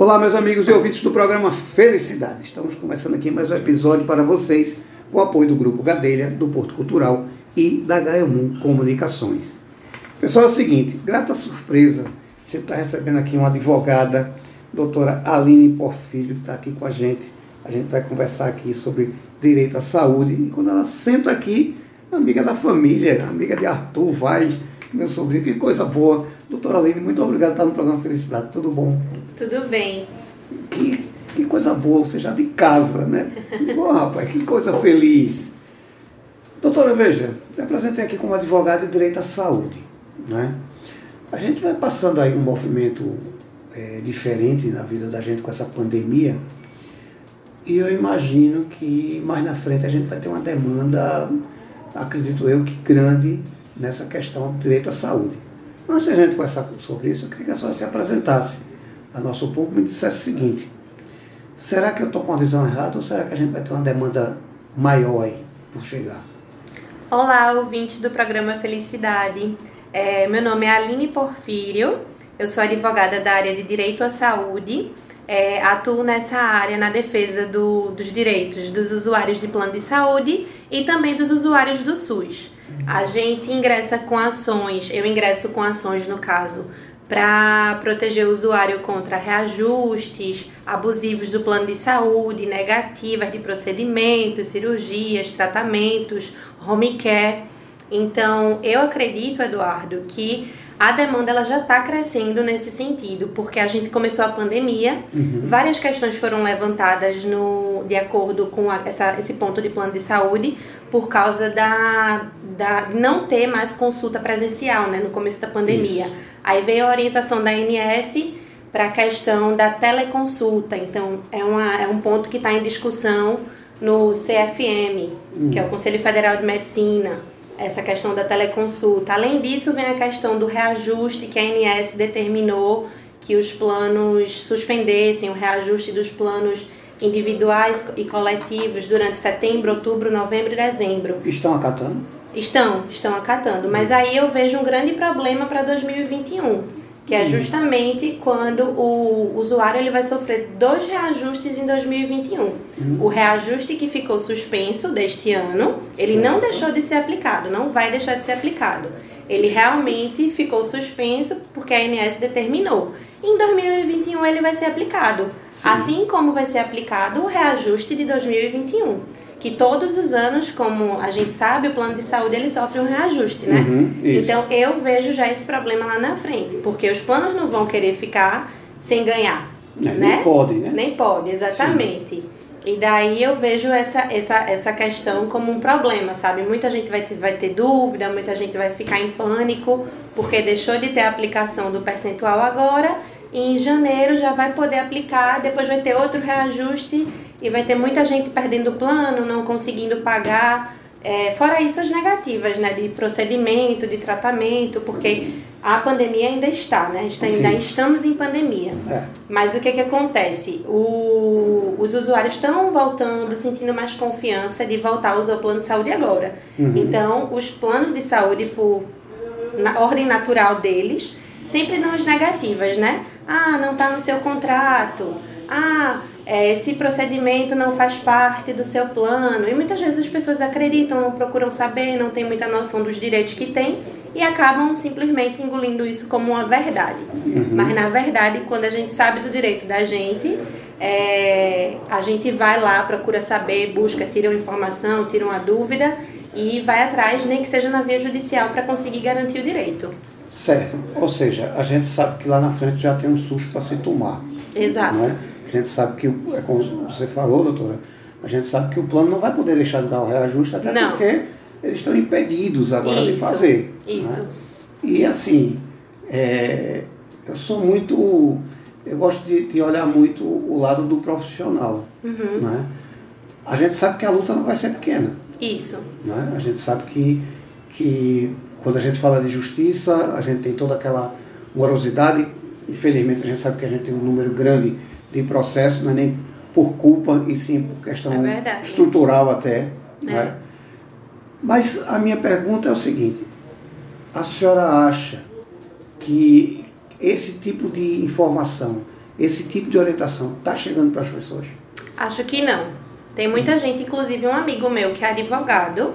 Olá, meus amigos e ouvintes do programa Felicidade. Estamos começando aqui mais um episódio para vocês, com o apoio do Grupo Gadelha, do Porto Cultural e da Gaiamun Comunicações. Pessoal, é o seguinte, grata surpresa, a gente está recebendo aqui uma advogada, doutora Aline Porfilho, que está aqui com a gente. A gente vai conversar aqui sobre direito à saúde. E quando ela senta aqui, amiga da família, amiga de Arthur Vaz, meu sobrinho, que coisa boa. Doutora Aline, muito obrigado por estar no programa Felicidade. Tudo bom? Tudo bem. Que, que coisa boa, você já de casa, né? Bom, rapaz, que coisa feliz. Doutora, veja, me apresentei aqui como advogado de direito à saúde. Né? A gente vai passando aí um movimento é, diferente na vida da gente com essa pandemia. E eu imagino que mais na frente a gente vai ter uma demanda, acredito eu, que grande nessa questão do direito à saúde. Antes de a gente conversar sobre isso, eu queria que a senhora se apresentasse a nosso público e dissesse o seguinte: será que eu estou com a visão errada ou será que a gente vai ter uma demanda maior aí por chegar? Olá, ouvintes do programa Felicidade. É, meu nome é Aline Porfírio, eu sou advogada da área de Direito à Saúde. É, atuo nessa área na defesa do, dos direitos dos usuários de plano de saúde e também dos usuários do SUS. A gente ingressa com ações, eu ingresso com ações no caso, para proteger o usuário contra reajustes abusivos do plano de saúde, negativas de procedimentos, cirurgias, tratamentos, home care. Então, eu acredito, Eduardo, que a demanda ela já está crescendo nesse sentido, porque a gente começou a pandemia, uhum. várias questões foram levantadas no, de acordo com a, essa, esse ponto de plano de saúde, por causa da, da não ter mais consulta presencial né, no começo da pandemia. Isso. Aí veio a orientação da ANS para a questão da teleconsulta, então é, uma, é um ponto que está em discussão no CFM, uhum. que é o Conselho Federal de Medicina essa questão da teleconsulta. Além disso, vem a questão do reajuste que a ANS determinou que os planos suspendessem o reajuste dos planos individuais e coletivos durante setembro, outubro, novembro e dezembro. Estão acatando? Estão, estão acatando. Mas aí eu vejo um grande problema para 2021 que é justamente quando o usuário ele vai sofrer dois reajustes em 2021. Uhum. O reajuste que ficou suspenso deste ano, ele certo. não deixou de ser aplicado, não vai deixar de ser aplicado. Ele realmente ficou suspenso porque a ANS determinou. Em 2021 ele vai ser aplicado, Sim. assim como vai ser aplicado o reajuste de 2021 que todos os anos, como a gente sabe, o plano de saúde ele sofre um reajuste, né? Uhum, então eu vejo já esse problema lá na frente, porque os planos não vão querer ficar sem ganhar, é, né? Nem pode, né? Nem pode, exatamente. Sim. E daí eu vejo essa, essa, essa questão como um problema, sabe? Muita gente vai ter, vai ter dúvida, muita gente vai ficar em pânico, porque deixou de ter a aplicação do percentual agora, e em janeiro já vai poder aplicar, depois vai ter outro reajuste e vai ter muita gente perdendo o plano, não conseguindo pagar. É, fora isso, as negativas, né, de procedimento, de tratamento, porque a pandemia ainda está, né? Está, ainda estamos em pandemia. É. Mas o que, que acontece? O, os usuários estão voltando, sentindo mais confiança de voltar a usar o plano de saúde agora. Uhum. Então, os planos de saúde, por na ordem natural deles, sempre dão as negativas, né? Ah, não está no seu contrato. Ah, é, esse procedimento não faz parte do seu plano. E muitas vezes as pessoas acreditam, não procuram saber, não têm muita noção dos direitos que têm e acabam simplesmente engolindo isso como uma verdade. Uhum. Mas na verdade, quando a gente sabe do direito da gente, é, a gente vai lá, procura saber, busca, tira uma informação, tira uma dúvida e vai atrás, nem que seja na via judicial, para conseguir garantir o direito. Certo. Ou seja, a gente sabe que lá na frente já tem um susto para se tomar. Exato. Não é? A gente sabe que, é como você falou, doutora, a gente sabe que o plano não vai poder deixar de dar o reajuste, até não. porque eles estão impedidos agora Isso. de fazer. Isso. Né? E assim, é, eu sou muito. Eu gosto de, de, olhar muito o lado do profissional. Uhum. Né? A gente sabe que a luta não vai ser pequena. Isso. Né? A gente sabe que, que quando a gente fala de justiça, a gente tem toda aquela morosidade. Infelizmente, a gente sabe que a gente tem um número grande de processo, não é nem por culpa, e sim por questão é estrutural até. É. Né? Mas a minha pergunta é o seguinte: a senhora acha que esse tipo de informação esse tipo de orientação está chegando para as pessoas? Acho que não. Tem muita gente, inclusive um amigo meu que é advogado.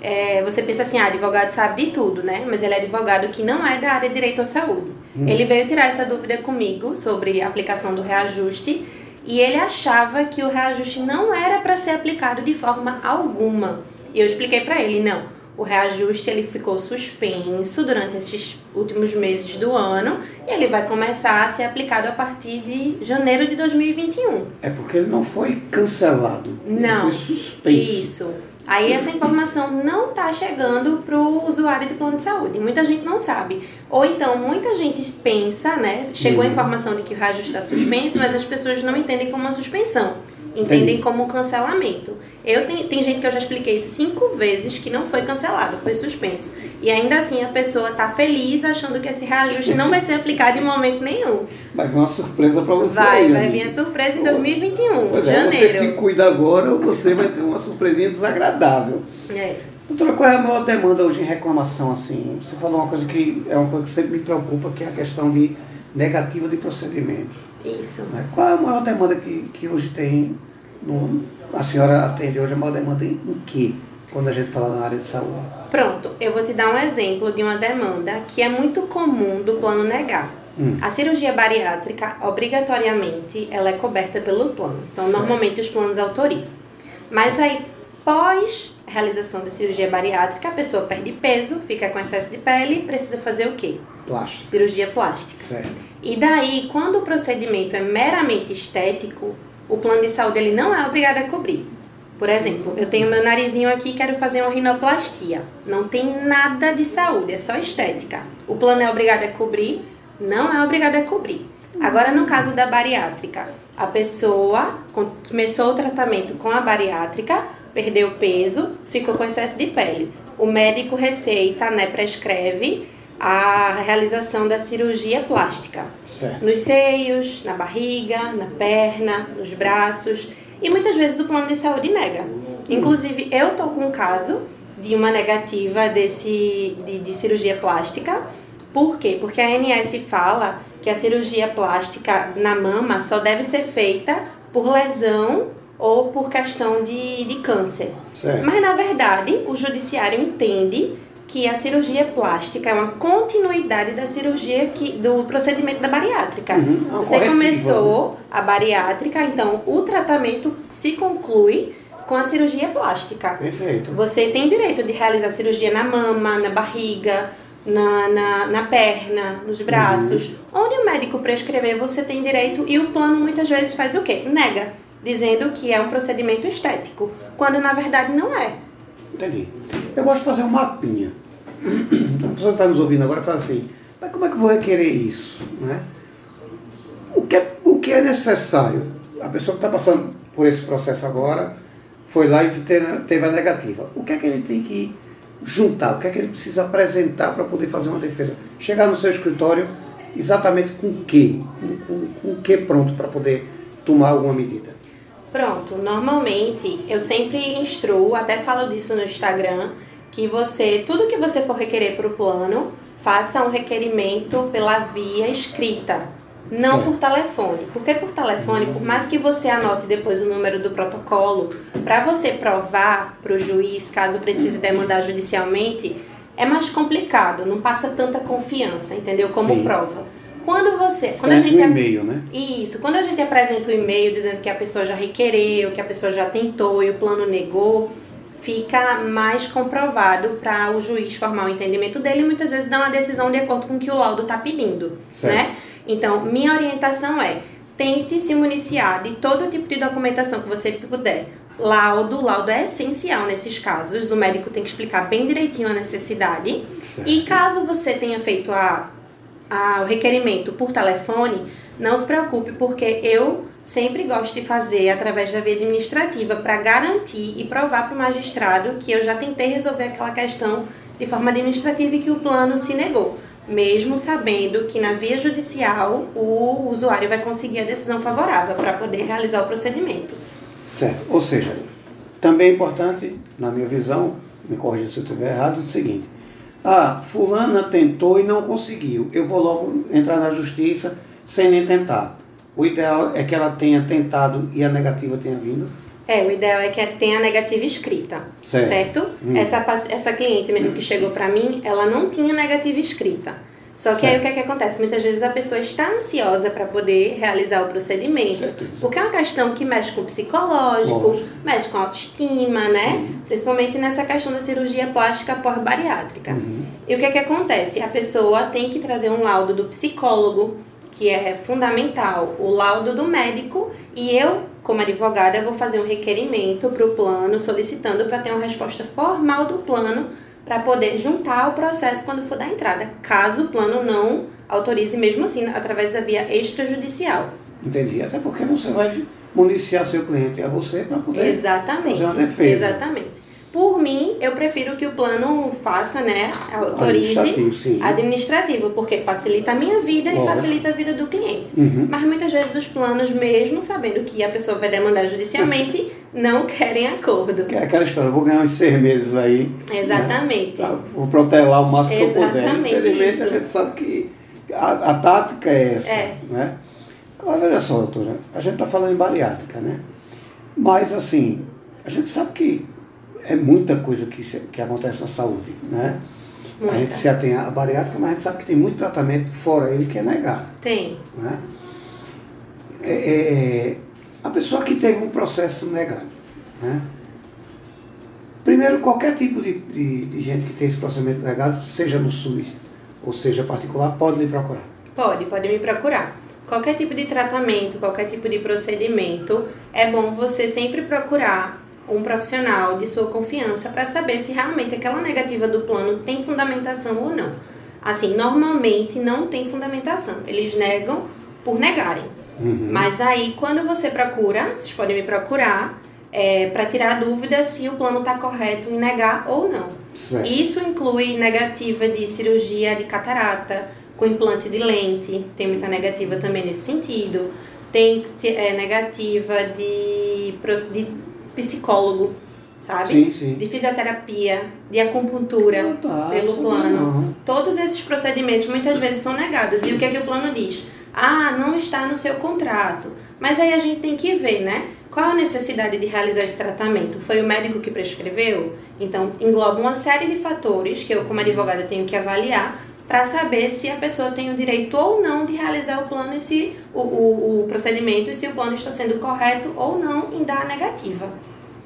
É, você pensa assim, ah, advogado sabe de tudo, né? Mas ele é advogado que não é da área de direito à saúde. Hum. Ele veio tirar essa dúvida comigo sobre a aplicação do reajuste e ele achava que o reajuste não era para ser aplicado de forma alguma. E eu expliquei para ele, não. O reajuste ele ficou suspenso durante esses últimos meses do ano e ele vai começar a ser aplicado a partir de janeiro de 2021. É porque ele não foi cancelado. Não. Ele foi suspenso. Isso. Aí essa informação não está chegando para o usuário de plano de saúde. Muita gente não sabe. Ou então, muita gente pensa, né? Chegou a uhum. informação de que o reajuste está suspenso, mas as pessoas não entendem como uma suspensão entendem como cancelamento. Eu tem, tem gente que eu já expliquei cinco vezes que não foi cancelado, foi suspenso. E ainda assim a pessoa tá feliz achando que esse reajuste não vai ser aplicado em momento nenhum. Vai vir uma surpresa para você. Vai, aí, vai vir a surpresa em 2021, pois janeiro. É, você se cuida agora ou você vai ter uma surpresinha desagradável. É. Doutora, qual é a maior demanda hoje em reclamação? Assim? Você falou uma coisa que é uma coisa que sempre me preocupa, que é a questão de negativa de procedimento. Isso. Né? Qual é a maior demanda que, que hoje tem no, a senhora atende hoje a maior demanda em, em que, quando a gente fala na área de saúde? Pronto, eu vou te dar um exemplo de uma demanda que é muito comum do plano negar. Hum. A cirurgia bariátrica, obrigatoriamente, ela é coberta pelo plano. Então, certo. normalmente os planos autorizam. Mas aí, pós realização de cirurgia bariátrica, a pessoa perde peso, fica com excesso de pele, precisa fazer o quê? Plástica. Cirurgia plástica. Certo. E daí, quando o procedimento é meramente estético, o plano de saúde ele não é obrigado a cobrir. Por exemplo, eu tenho meu narizinho aqui quero fazer uma rinoplastia. Não tem nada de saúde, é só estética. O plano é obrigado a cobrir? Não é obrigado a cobrir. Agora, no caso da bariátrica, a pessoa começou o tratamento com a bariátrica, perdeu peso, ficou com excesso de pele. O médico receita, né, prescreve a realização da cirurgia plástica. Certo. Nos seios, na barriga, na perna, nos braços. E muitas vezes o plano de saúde nega. Inclusive, eu tô com um caso de uma negativa desse, de, de cirurgia plástica. Por quê? Porque a ANS fala que a cirurgia plástica na mama só deve ser feita por lesão ou por questão de, de câncer. Certo. Mas, na verdade, o judiciário entende que a cirurgia plástica é uma continuidade da cirurgia que, do procedimento da bariátrica. Uhum, é Você começou né? a bariátrica, então o tratamento se conclui com a cirurgia plástica. Perfeito. Você tem direito de realizar cirurgia na mama, na barriga, na, na, na perna, nos braços. Uhum. Onde o médico prescrever, você tem direito e o plano muitas vezes faz o quê? Nega, dizendo que é um procedimento estético, quando na verdade não é. Entendi. Eu gosto de fazer um mapinha. A pessoa que está nos ouvindo agora fala assim, mas como é que eu vou requerer isso? Né? O, que é, o que é necessário? A pessoa que está passando por esse processo agora foi lá e teve a negativa. O que é que ele tem que juntar? O que é que ele precisa apresentar para poder fazer uma defesa? Chegar no seu escritório exatamente com o quê? Com, o que pronto para poder tomar alguma medida? Pronto, normalmente eu sempre instruo, até falo disso no Instagram, que você, tudo que você for requerer para o plano, faça um requerimento pela via escrita, não Sim. por telefone. Porque por telefone, por mais que você anote depois o número do protocolo, para você provar para o juiz, caso precise demandar judicialmente, é mais complicado, não passa tanta confiança, entendeu? Como Sim. prova. Quando você. Quando a gente. Um e-mail, né? Isso. Quando a gente apresenta o um e-mail dizendo que a pessoa já requereu, que a pessoa já tentou e o plano negou, fica mais comprovado para o juiz formar o entendimento dele e muitas vezes dá uma decisão de acordo com o que o laudo está pedindo. Certo. Né? Então, minha orientação é tente se municiar de todo tipo de documentação que você puder. Laudo, laudo é essencial nesses casos. O médico tem que explicar bem direitinho a necessidade. Certo. E caso você tenha feito a a, o requerimento por telefone, não se preocupe, porque eu sempre gosto de fazer através da via administrativa para garantir e provar para o magistrado que eu já tentei resolver aquela questão de forma administrativa e que o plano se negou, mesmo sabendo que na via judicial o usuário vai conseguir a decisão favorável para poder realizar o procedimento. Certo. Ou seja, também é importante, na minha visão, me corrija se eu estiver errado, é o seguinte: ah, fulana tentou e não conseguiu. Eu vou logo entrar na justiça sem nem tentar. o ideal é que ela tenha tentado e a negativa tenha vindo? É, o ideal é que tenha a negativa escrita, certo? certo? Hum. Essa, essa cliente mesmo que chegou para mim, ela não tinha negativa escrita. Só que certo. aí o que, é que acontece? Muitas vezes a pessoa está ansiosa para poder realizar o procedimento, Certeza. porque é uma questão que mexe com o psicológico, Lógico. mexe com a autoestima, né? Sim. Principalmente nessa questão da cirurgia plástica pós-bariátrica. Uhum. E o que é que acontece? A pessoa tem que trazer um laudo do psicólogo, que é fundamental, o laudo do médico, e eu, como advogada, vou fazer um requerimento para o plano solicitando para ter uma resposta formal do plano para poder juntar o processo quando for da entrada, caso o plano não autorize mesmo assim através da via extrajudicial. Entendi. Até porque você vai municiar seu cliente a você para poder Exatamente. fazer uma defesa. Exatamente. Por mim, eu prefiro que o plano faça, né, autorize administrativo, administrativo porque facilita a minha vida e facilita a vida do cliente. Uhum. Mas muitas vezes os planos, mesmo sabendo que a pessoa vai demandar judicialmente, não querem acordo. É aquela história, vou ganhar uns seis meses aí. Né? Exatamente. Né? Vou protelar o máximo que eu puder. Infelizmente, isso. a gente sabe que a, a tática é essa. É. Né? Agora, olha só, doutora, a gente está falando em bariátrica, né? Mas, assim, a gente sabe que é muita coisa que, que acontece na saúde, né? Muita. A gente se atém à bariátrica, mas a gente sabe que tem muito tratamento fora ele que é negado. Tem. Né? É, é, a pessoa que teve um processo negado, né? Primeiro, qualquer tipo de, de, de, gente que tem esse procedimento negado, seja no SUS ou seja particular, pode lhe procurar. Pode, pode me procurar. Qualquer tipo de tratamento, qualquer tipo de procedimento, é bom você sempre procurar um profissional de sua confiança para saber se realmente aquela negativa do plano tem fundamentação ou não. Assim, normalmente não tem fundamentação. Eles negam por negarem. Uhum. Mas aí, quando você procura, vocês podem me procurar é, para tirar dúvida se o plano está correto em negar ou não. Certo. Isso inclui negativa de cirurgia de catarata, com implante de lente, tem muita negativa também nesse sentido. Tem é, negativa de, de psicólogo, sabe? Sim, sim. De fisioterapia, de acupuntura ah, tá, pelo plano. Não. Todos esses procedimentos muitas vezes são negados. E o que é que o plano diz? Ah, não está no seu contrato. Mas aí a gente tem que ver, né? Qual a necessidade de realizar esse tratamento? Foi o médico que prescreveu? Então, engloba uma série de fatores que eu, como advogada, tenho que avaliar para saber se a pessoa tem o direito ou não de realizar o plano e se o, o, o, procedimento e se o plano está sendo correto ou não em dar a negativa.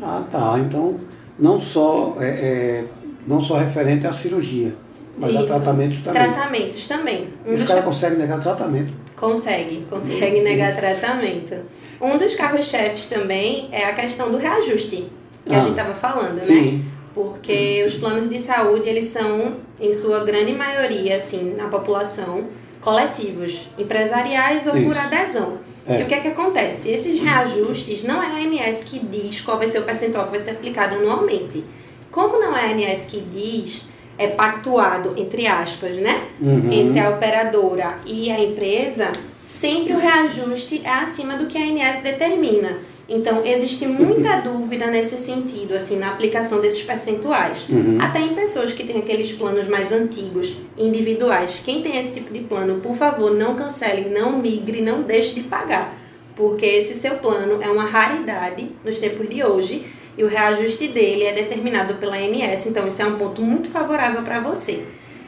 Ah, tá. Então, não só, é, é não só referente à cirurgia, mas Isso. a tratamentos também. Tratamentos também. Um os caras conseguem negar tratamento. Consegue, consegue negar tratamento. Um dos carros-chefes também é a questão do reajuste, que ah, a gente estava falando, sim. né? Porque os planos de saúde, eles são, em sua grande maioria, assim, na população, coletivos, empresariais ou Isso. por adesão. É. E o que é que acontece? Esses reajustes não é a ANS que diz qual vai ser o percentual que vai ser aplicado anualmente. Como não é a ANS que diz, é pactuado, entre aspas, né? Uhum. Entre a operadora e a empresa, sempre o reajuste é acima do que a ANS determina. Então, existe muita dúvida nesse sentido, assim, na aplicação desses percentuais. Uhum. Até em pessoas que têm aqueles planos mais antigos, individuais. Quem tem esse tipo de plano, por favor, não cancele, não migre, não deixe de pagar. Porque esse seu plano é uma raridade nos tempos de hoje e o reajuste dele é determinado pela ANS, então isso é um ponto muito favorável para você.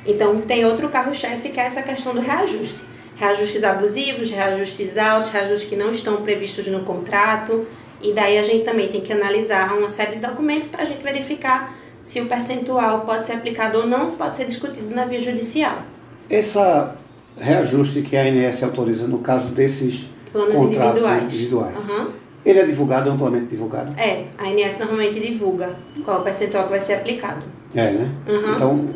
Então, tem outro carro-chefe que é essa questão do reajuste reajustes abusivos, reajustes altos, reajustes que não estão previstos no contrato. E daí a gente também tem que analisar uma série de documentos para a gente verificar se o percentual pode ser aplicado ou não, se pode ser discutido na via judicial. Esse reajuste que a ANS autoriza no caso desses planos individuais, individuais uhum. ele é divulgado, amplamente divulgado? É, a ANS normalmente divulga qual o percentual que vai ser aplicado. É, né? Uhum. Então,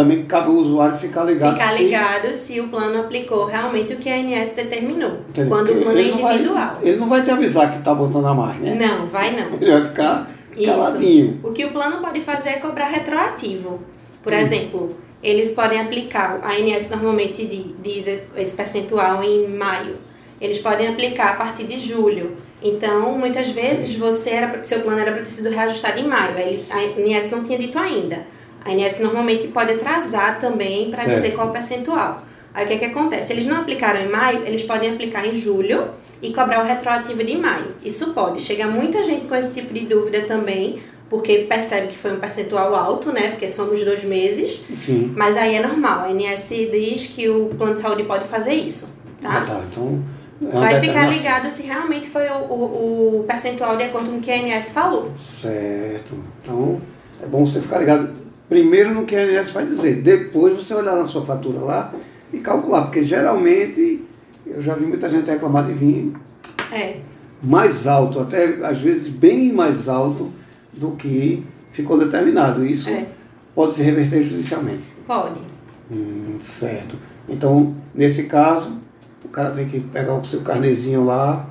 também cabe o usuário ficar ligado. Ficar ligado se, se o plano aplicou realmente o que a ANS determinou. Entendeu? Quando o plano é individual. Vai, ele não vai te avisar que está botando a mais, né? Não, vai não. Ele vai ficar caladinho. O que o plano pode fazer é cobrar retroativo. Por hum. exemplo, eles podem aplicar, a ANS normalmente diz esse percentual em maio. Eles podem aplicar a partir de julho. Então, muitas vezes, você era, seu plano era para ter sido reajustado em maio. A ANS não tinha dito ainda. A INS normalmente pode atrasar também para dizer qual é o percentual. Aí o que, é que acontece? Eles não aplicaram em maio, eles podem aplicar em julho e cobrar o retroativo de maio. Isso pode. Chega muita gente com esse tipo de dúvida também, porque percebe que foi um percentual alto, né? Porque somos dois meses. Sim. Mas aí é normal. A ANS diz que o plano de saúde pode fazer isso, tá? Ah, tá. Então. é Só vai ficar ligado se realmente foi o, o, o percentual de acordo com o que a ANS falou. Certo. Então, é bom você ficar ligado primeiro no que a ANS vai dizer. Depois você olhar na sua fatura lá e calcular. Porque geralmente eu já vi muita gente reclamar de vir É. mais alto, até às vezes bem mais alto do que ficou determinado. Isso É. pode se reverter judicialmente. Pode. Hum, certo. Então, nesse caso, o cara tem que pegar o seu carnezinho lá.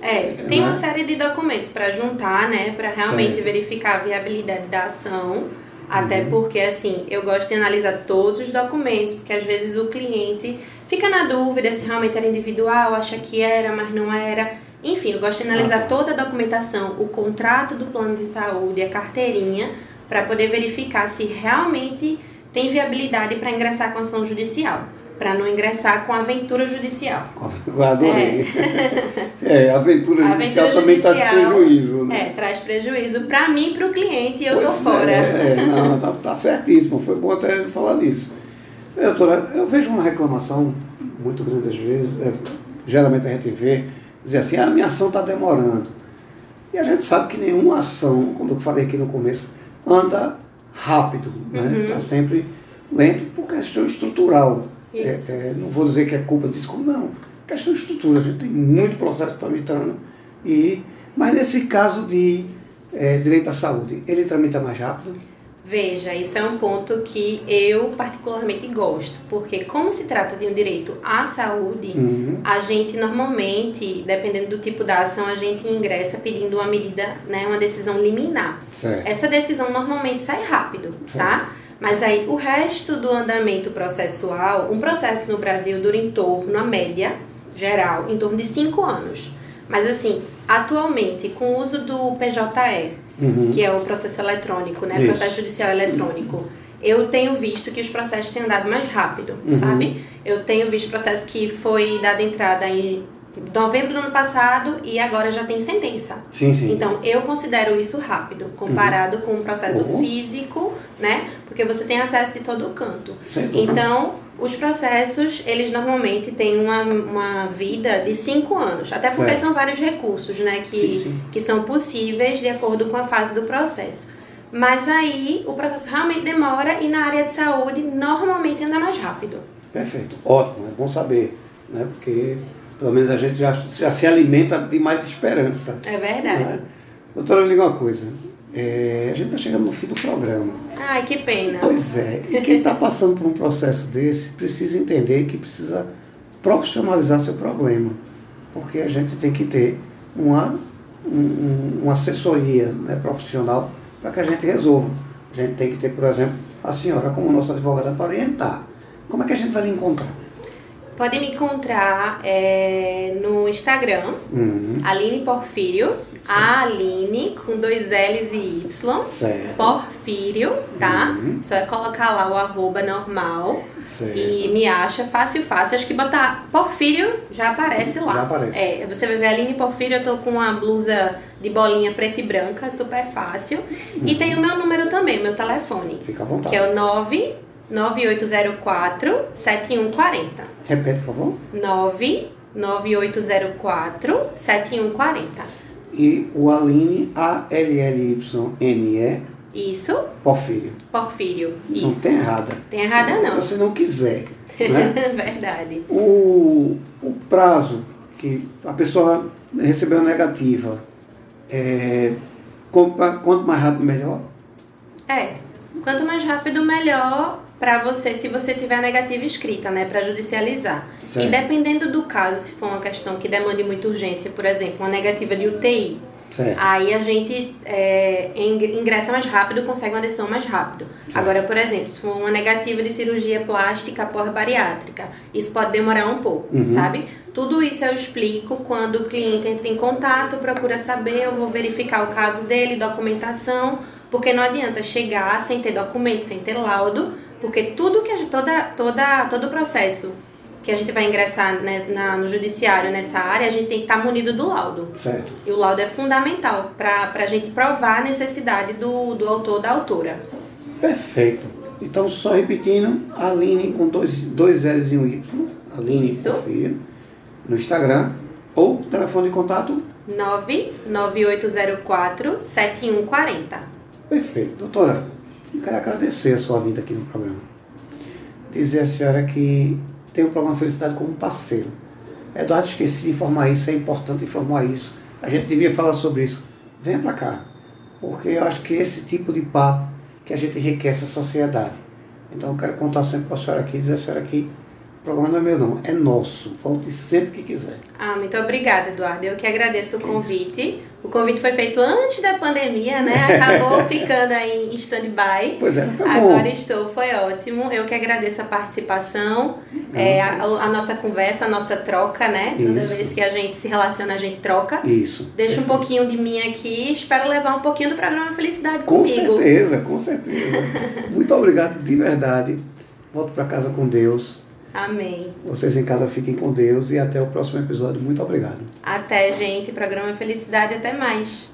É, tem Né? uma série de documentos para juntar, né, para realmente Certo. verificar a viabilidade da ação. Até Uhum. porque, assim, eu gosto de analisar todos os documentos, porque às vezes o cliente fica na dúvida se realmente era individual, acha que era, mas não era. Enfim, eu gosto de analisar Ah, tá. toda a documentação, o contrato do plano de saúde, a carteirinha, para poder verificar se realmente tem viabilidade para ingressar com ação judicial, para não ingressar com aventura judicial. Eu adorei. É, a aventura A judicial aventura também traz prejuízo, né? É, traz prejuízo para mim e para o cliente e eu tô Pois fora. É, é, não, tá, tá certíssimo. Foi bom até falar nisso. É, doutora, eu vejo uma reclamação muito grande às vezes, é, geralmente a gente vê, dizer assim, ah, a minha ação está demorando. E a gente sabe que nenhuma ação, como eu falei aqui no começo, anda rápido, né? Uhum. Está sempre lento por questão estrutural. É, é, não vou dizer que é culpa disso, não. Questão de estrutura, a gente tem muito processo tramitando. E, mas nesse caso de é, direito à saúde, ele tramita mais rápido? Veja, isso é um ponto que eu particularmente gosto, porque como se trata de um direito à saúde, Uhum. a gente normalmente, dependendo do tipo da ação, a gente ingressa pedindo uma medida, né, uma decisão liminar. Certo. Essa decisão normalmente sai rápido, tá? Mas aí o resto do andamento processual, um processo no Brasil dura em torno, a média geral, em torno de cinco anos. Mas assim, atualmente, com o uso do PJE, Uhum. que é o processo eletrônico, né? Isso. Processo judicial eletrônico. Eu tenho visto que os processos têm andado mais rápido, Uhum. sabe? Eu tenho visto processo que foi dado entrada em novembro do ano passado e agora já tem sentença. Sim, sim. Então, eu considero isso rápido, comparado com um processo Uhum. físico, né? Porque você tem acesso de todo canto. Então, os processos, eles normalmente têm uma, uma vida de cinco anos. Até porque Certo. são vários recursos, né? Que, Sim, sim. que são possíveis de acordo com a fase do processo. Mas aí, o processo realmente demora e na área de saúde, normalmente anda mais rápido. Perfeito. Ótimo, é bom saber. Né? Porque pelo menos a gente já, já se alimenta de mais esperança. É verdade. Né? Doutora, me diga uma coisa. É, a gente está chegando no fim do programa. Ai, que pena. Pois é, e quem está passando por um processo desse precisa entender que precisa profissionalizar seu problema, porque a gente tem que ter uma, um- uma assessoria né, profissional para que a gente resolva. A gente tem que ter, por exemplo, a senhora como nossa advogada para orientar. Como é que a gente vai lhe encontrar? Pode me encontrar é, no Instagram, Uhum, Aline Porfírio, a Aline com dois L's e Y. certo, Porfírio, tá? Uhum. Só é colocar lá o arroba normal certo. e me acha fácil, fácil. Acho que botar Porfírio já aparece lá. Já aparece. É, você vai ver Aline Porfírio, eu tô com uma blusa de bolinha preta e branca, super fácil. E tem o meu número também, meu telefone, Fica à vontade. que é o 9 9804 7140. Repete, por favor. 9 9804 7140. E o Aline, A-L-L-Y-N-E, Isso, Porfírio. Porfírio. Não Isso. tem errada. Tem errada Então, não. se não quiser. Né? Verdade. o, o prazo que a pessoa recebeu a negativa, é, quanto mais rápido, melhor? É. Quanto mais rápido, melhor para você, se você tiver a negativa escrita, né, para judicializar. Certo. E dependendo do caso, se for uma questão que demande muita urgência, por exemplo, uma negativa de UTI, aí a gente é, ing- ingressa mais rápido, consegue uma decisão mais rápido. Agora, por exemplo, se for uma negativa de cirurgia plástica pós-bariátrica, isso pode demorar um pouco, Uhum. sabe? Tudo isso eu explico quando o cliente entra em contato, procura saber, eu vou verificar o caso dele, documentação, porque não adianta chegar sem ter documento, sem ter laudo, porque tudo que a gente, toda, toda, todo o processo que a gente vai ingressar né, na, no judiciário nessa área, a gente tem que estar munido do laudo. Certo. E o laudo é fundamental para a gente provar a necessidade do, do autor da autora. Perfeito. Então, só repetindo, Aline com dois, dois L's e um Y, Aline Isso. No Instagram, ou telefone de contato 99804 7140. Perfeito. Doutora, eu quero agradecer a sua vinda aqui no programa. Dizer à senhora que tem o programa Felicidade como parceiro. Eduardo, esqueci de informar isso, é importante informar isso. A gente devia falar sobre isso. Venha para cá, porque eu acho que esse tipo de papo que a gente enriquece a sociedade. Então eu quero contar sempre com a senhora aqui, dizer à senhora que programa não é meu não, é nosso. Volte sempre que quiser. Ah, muito obrigada, Eduardo. Eu que agradeço o convite. O convite foi feito antes da pandemia, né? Acabou ficando aí em stand-by. Pois é, foi bom. Agora estou, foi ótimo. Eu que agradeço a participação, é, a, a nossa conversa, a nossa troca, né? Toda Isso. vez que a gente se relaciona, a gente troca. Isso. Deixa um pouquinho de mim aqui, espero levar um pouquinho do programa Felicidade Com comigo. certeza, com certeza. Muito obrigado de verdade. Volto para casa com Deus. Amém. Vocês em casa fiquem com Deus e até o próximo episódio. Muito obrigado. Até, gente. Programa Felicidade, até mais.